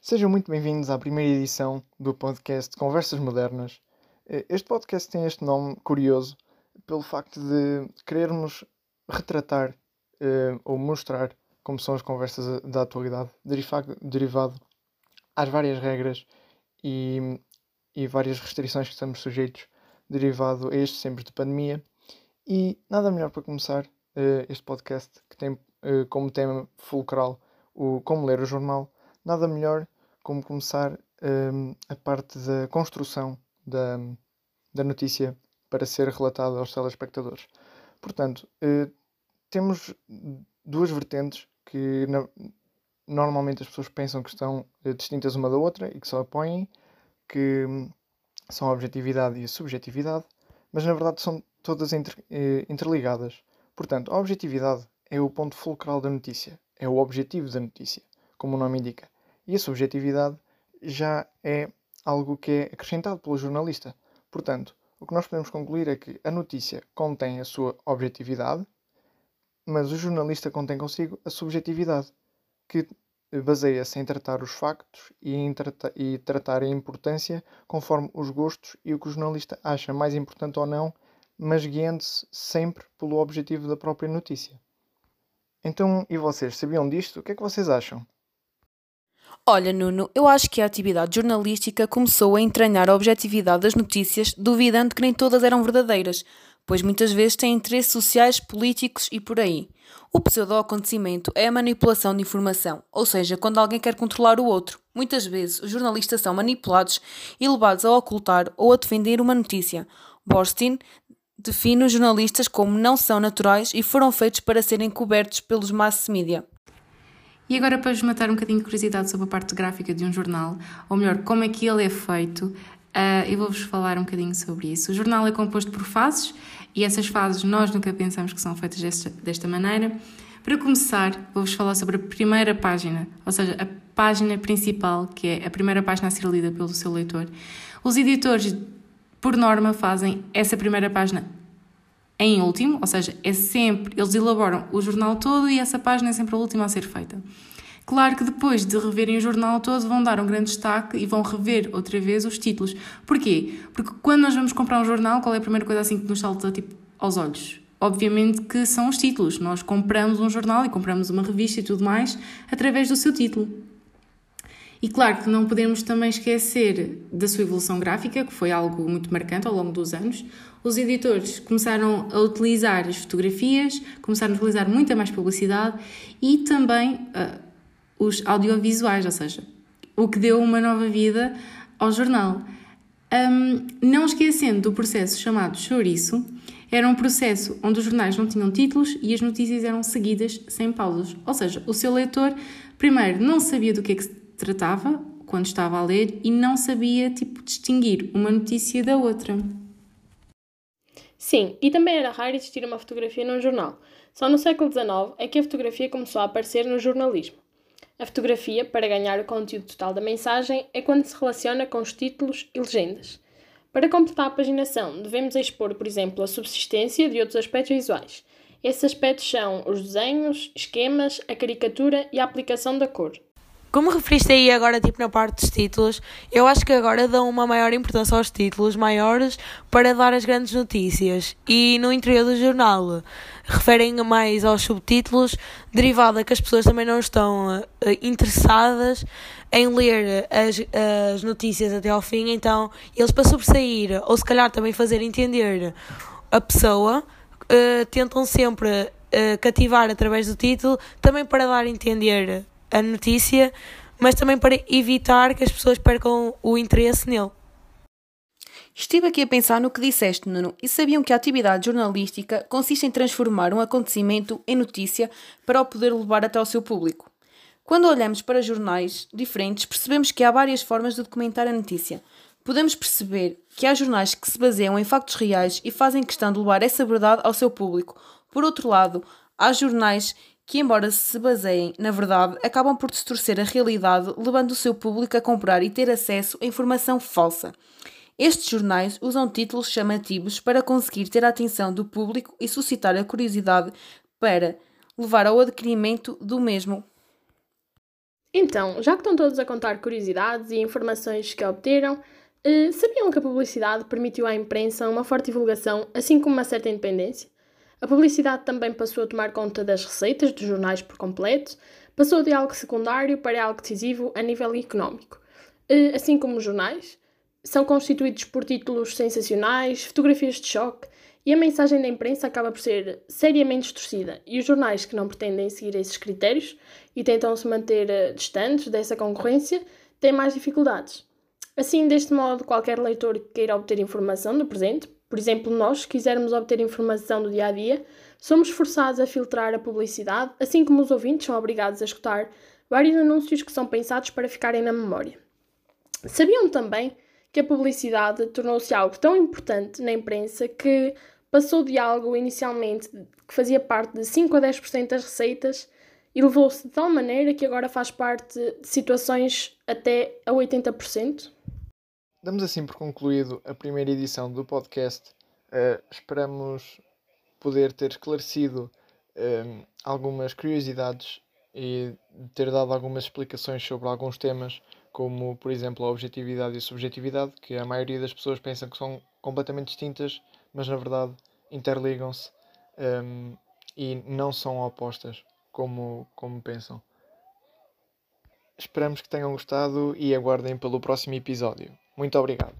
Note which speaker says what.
Speaker 1: Sejam muito bem-vindos à primeira edição do podcast Conversas Modernas. Eh, Este podcast tem este nome curioso pelo facto de querermos retratar eh, ou mostrar como são as conversas da atualidade, derivado, às várias regras e, e várias restrições que estamos sujeitos, derivado a estes tempos de pandemia. E nada melhor para começar eh, este podcast, que tem eh, como tema fulcral o como ler o jornal, nada melhor como começar hum, a parte da construção da, da notícia para ser relatada aos telespectadores. Portanto, eh, temos duas vertentes que na- normalmente as pessoas pensam que estão eh, distintas uma da outra e que só apoiem, que hum, são a objetividade e a subjetividade, mas na verdade são todas inter- eh, interligadas. Portanto, a objetividade é o ponto fulcral da notícia, é o objetivo da notícia, como o nome indica. E a subjetividade já é algo que é acrescentado pelo jornalista. Portanto, o que nós podemos concluir é que a notícia contém a sua objetividade, mas o jornalista contém consigo a subjetividade, que baseia-se em tratar os factos e, em trata- e tratar a importância conforme os gostos e o que o jornalista acha mais importante ou não, mas guiando-se sempre pelo objetivo da própria notícia. Então, e vocês, sabiam disto? O que é que vocês acham?
Speaker 2: Olha, Nuno, eu acho que a atividade jornalística começou a entranhar a objetividade das notícias, duvidando que nem todas eram verdadeiras, pois muitas vezes têm interesses sociais, políticos e por aí. O pseudo-acontecimento é a manipulação de informação, ou seja, quando alguém quer controlar o outro. Muitas vezes, os jornalistas são manipulados e levados a ocultar ou a defender uma notícia. Borstein define os jornalistas como não são naturais e foram feitos para serem cobertos pelos mass media.
Speaker 3: E agora, para vos matar um bocadinho de curiosidade sobre a parte gráfica de um jornal, ou melhor, como é que ele é feito, ah, eu vou-vos falar um bocadinho sobre isso. O jornal é composto por fases e essas fases nós nunca pensamos que são feitas desta, desta maneira. Para começar, vou-vos falar sobre a primeira página, ou seja, a página principal, que é a primeira página a ser lida pelo seu leitor. Os editores, por norma, fazem essa primeira página em último, ou seja, é sempre, eles elaboram o jornal todo e essa página é sempre a última a ser feita. Claro que depois de reverem o jornal todo vão dar um grande destaque e vão rever outra vez os títulos. Porquê? Porque quando nós vamos comprar um jornal, qual é a primeira coisa assim que nos salta tipo, aos olhos? Obviamente que são os títulos. Nós compramos um jornal e compramos uma revista e tudo mais através do seu título. E claro que não podemos também esquecer da sua evolução gráfica, que foi algo muito marcante ao longo dos anos. Os editores começaram a utilizar as fotografias, começaram a utilizar muita mais publicidade e também ah, os audiovisuais, ou seja, o que deu uma nova vida ao jornal. Hum, não esquecendo do processo chamado chouriço, era um processo onde os jornais não tinham títulos e as notícias eram seguidas sem pausas. Ou seja, o seu leitor, primeiro, não sabia do que é que tratava quando estava a ler e não sabia, tipo, distinguir uma notícia da outra.
Speaker 4: Sim, e também era raro existir uma fotografia num jornal. Só no século XIX é que a fotografia começou a aparecer no jornalismo. A fotografia, para ganhar o conteúdo total da mensagem, é quando se relaciona com os títulos e legendas. Para completar a paginação, devemos expor, por exemplo, a subsistência de outros aspectos visuais. Esses aspectos são os desenhos, esquemas, a caricatura e a aplicação da cor.
Speaker 5: Como referiste aí agora, tipo, na parte dos títulos, eu acho que agora dão uma maior importância aos títulos maiores para dar as grandes notícias. E no interior do jornal referem mais aos subtítulos, derivado a que as pessoas também não estão eh, interessadas em ler as, as notícias até ao fim, então eles para sobressair, ou se calhar também fazer entender a pessoa, eh, tentam sempre eh, cativar através do título, também para dar a entender a notícia, mas também para evitar que as pessoas percam o interesse nele.
Speaker 2: Estive aqui a pensar no que disseste, Nuno, e sabiam que a atividade jornalística consiste em transformar um acontecimento em notícia para o poder levar até ao seu público. Quando olhamos para jornais diferentes, percebemos que há várias formas de documentar a notícia. Podemos perceber que há jornais que se baseiam em factos reais e fazem questão de levar essa verdade ao seu público. Por outro lado, há jornais que, embora se baseiem na verdade, acabam por distorcer a realidade, levando o seu público a comprar e ter acesso a informação falsa. Estes jornais usam títulos chamativos para conseguir ter a atenção do público e suscitar a curiosidade para levar ao adquirimento do mesmo.
Speaker 4: Então, já que estão todos a contar curiosidades e informações que obteram, eh, sabiam que a publicidade permitiu à imprensa uma forte divulgação, assim como uma certa independência? A publicidade também passou a tomar conta das receitas dos jornais por completo, passou de algo secundário para algo decisivo a nível económico. Eh, assim como os jornais, são constituídos por títulos sensacionais, fotografias de choque, e a mensagem da imprensa acaba por ser seriamente distorcida, e os jornais que não pretendem seguir esses critérios e tentam se manter eh, distantes dessa concorrência têm mais dificuldades. Assim, deste modo, qualquer leitor que queira obter informação do presente, por exemplo, nós, quisermos obter informação do dia a dia, somos forçados a filtrar a publicidade, assim como os ouvintes são obrigados a escutar vários anúncios que são pensados para ficarem na memória. Sabiam também que a publicidade tornou-se algo tão importante na imprensa que passou de algo inicialmente que fazia parte de 5 a 10% das receitas e levou-se de tal maneira que agora faz parte de situações até a 80%?
Speaker 1: Damos assim por concluído a primeira edição do podcast. Uh, esperamos poder ter esclarecido uh, algumas curiosidades e ter dado algumas explicações sobre alguns temas, como por exemplo a objetividade e a subjetividade, que a maioria das pessoas pensam que são completamente distintas, mas na verdade interligam-se um, e não são opostas como, como pensam. Esperamos que tenham gostado e aguardem pelo próximo episódio. Muito obrigado.